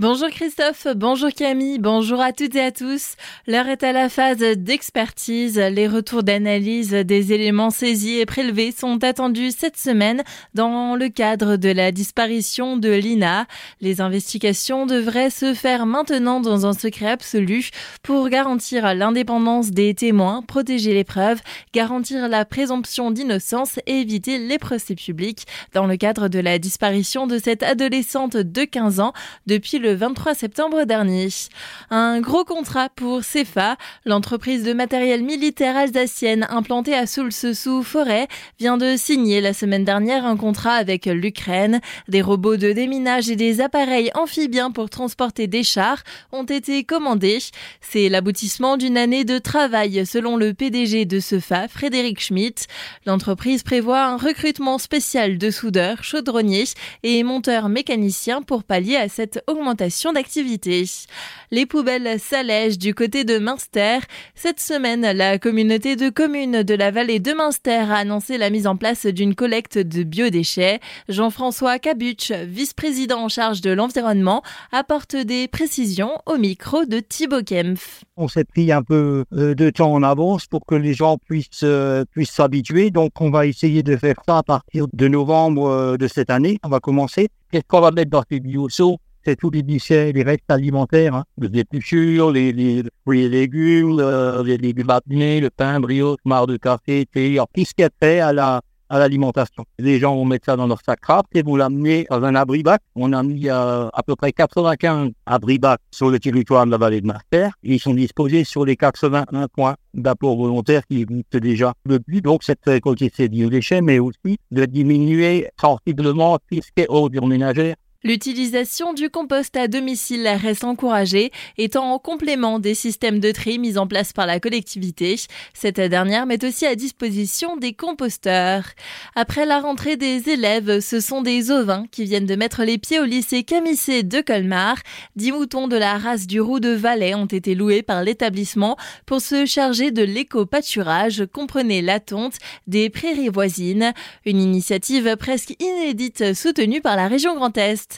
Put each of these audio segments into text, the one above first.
Bonjour Christophe, bonjour Camille, bonjour à toutes et à tous. L'heure est à la phase d'expertise. Les retours d'analyse des éléments saisis et prélevés sont attendus cette semaine dans le cadre de la disparition de Lina. Les investigations devraient se faire maintenant dans un secret absolu pour garantir l'indépendance des témoins, protéger les preuves, garantir la présomption d'innocence et éviter les procès publics dans le cadre de la disparition de cette adolescente de 15 ans depuis le le 23 septembre dernier. Un gros contrat pour CEFA, l'entreprise de matériel militaire alsacienne implantée à Soulce-sous-Forêt, vient de signer la semaine dernière un contrat avec l'Ukraine. Des robots de déminage et des appareils amphibiens pour transporter des chars ont été commandés. C'est l'aboutissement d'une année de travail selon le PDG de CEFA, Frédéric Schmitt. L'entreprise prévoit un recrutement spécial de soudeurs, chaudronniers et monteurs mécaniciens pour pallier à cette augmentation d'activité. Les poubelles s'allègent du côté de Münster. Cette semaine, la communauté de communes de la vallée de Münster a annoncé la mise en place d'une collecte de biodéchets. Jean-François Cabuch, vice-président en charge de l'environnement, apporte des précisions au micro de Thibaut Kempf. On s'est pris un peu euh, de temps en avance pour que les gens puissent euh, puissent s'habituer. Donc, on va essayer de faire ça à partir de novembre euh, de cette année. On va commencer. Qu'est-ce qu'on va mettre dans ces bioseaux? C'est tous les déchets, les restes alimentaires, hein, les épluchures, les, les, les légumes, les légumes le pain, brioche, marre de café, tout ce qui est fait à la à l'alimentation. Les gens vont mettre ça dans leur sac rap et vont l'amener dans un abri-bac. On a mis euh, à peu près 95 abri-bacs sur le territoire de la vallée de Master. Ils sont disposés sur les 81 points d'apport volontaire qui existent déjà. But, donc, c'est de récolter ces biodéchets, mais aussi de diminuer sensiblement tout ce qui est ordures ménagères L'utilisation du compost à domicile reste encouragée, étant en complément des systèmes de tri mis en place par la collectivité. Cette dernière met aussi à disposition des composteurs. Après la rentrée des élèves, ce sont des ovins qui viennent de mettre les pieds au lycée Camissé de Colmar. Dix moutons de la race du roux de Valais ont été loués par l'établissement pour se charger de l'éco-pâturage, comprenez la tonte, des prairies voisines. Une initiative presque inédite soutenue par la région Grand Est.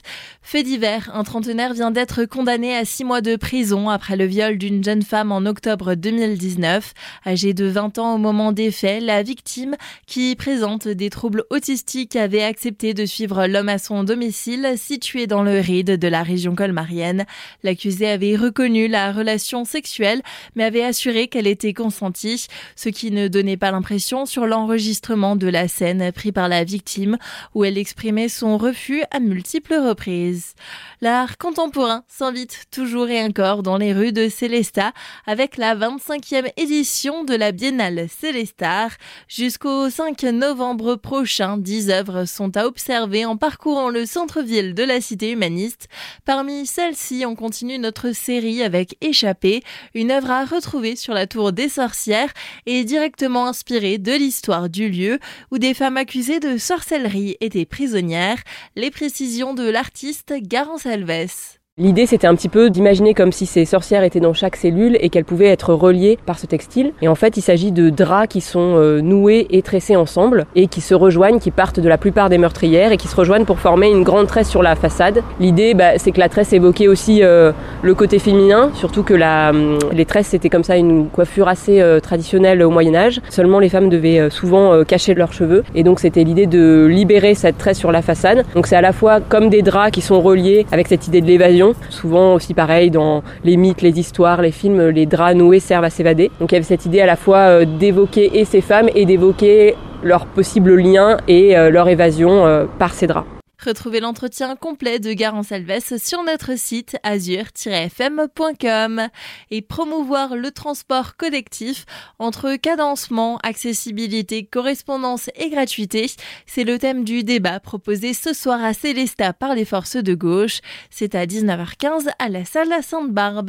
Fait divers, un trentenaire vient d'être condamné à six mois de prison après le viol d'une jeune femme en octobre 2019. Âgée de 20 ans au moment des faits, la victime, qui présente des troubles autistiques, avait accepté de suivre l'homme à son domicile situé dans le ride de la région colmarienne. L'accusé avait reconnu la relation sexuelle, mais avait assuré qu'elle était consentie, ce qui ne donnait pas l'impression sur l'enregistrement de la scène pris par la victime, où elle exprimait son refus à multiples reprise. L'art contemporain s'invite toujours et encore dans les rues de Célestat avec la 25e édition de la Biennale Célestar. Jusqu'au 5 novembre prochain, 10 œuvres sont à observer en parcourant le centre-ville de la cité humaniste. Parmi celles-ci, on continue notre série avec Échappée, une œuvre à retrouver sur la tour des sorcières et directement inspirée de l'histoire du lieu où des femmes accusées de sorcellerie étaient prisonnières. Les précisions de l'artiste Garance Alves. L'idée, c'était un petit peu d'imaginer comme si ces sorcières étaient dans chaque cellule et qu'elles pouvaient être reliées par ce textile. Et en fait, il s'agit de draps qui sont euh, noués et tressés ensemble et qui se rejoignent, qui partent de la plupart des meurtrières et qui se rejoignent pour former une grande tresse sur la façade. L'idée, bah, c'est que la tresse évoquait aussi euh, le côté féminin, surtout que la, hum, les tresses, c'était comme ça une coiffure assez euh, traditionnelle au Moyen Âge. Seulement, les femmes devaient souvent cacher leurs cheveux. Et donc, c'était l'idée de libérer cette tresse sur la façade. Donc, c'est à la fois comme des draps qui sont reliés avec cette idée de l'évasion Souvent aussi pareil dans les mythes, les histoires, les films, les draps noués servent à s'évader. Donc il y avait cette idée à la fois euh, d'évoquer et ces femmes et d'évoquer leur possible lien et euh, leur évasion euh, par ces draps. Retrouvez l'entretien complet de Garance Alves sur notre site azur-fm.com et promouvoir le transport collectif entre cadencement, accessibilité, correspondance et gratuité. C'est le thème du débat proposé ce soir à Célesta par les forces de gauche. C'est à 19h15 à la salle Sainte-Barbe.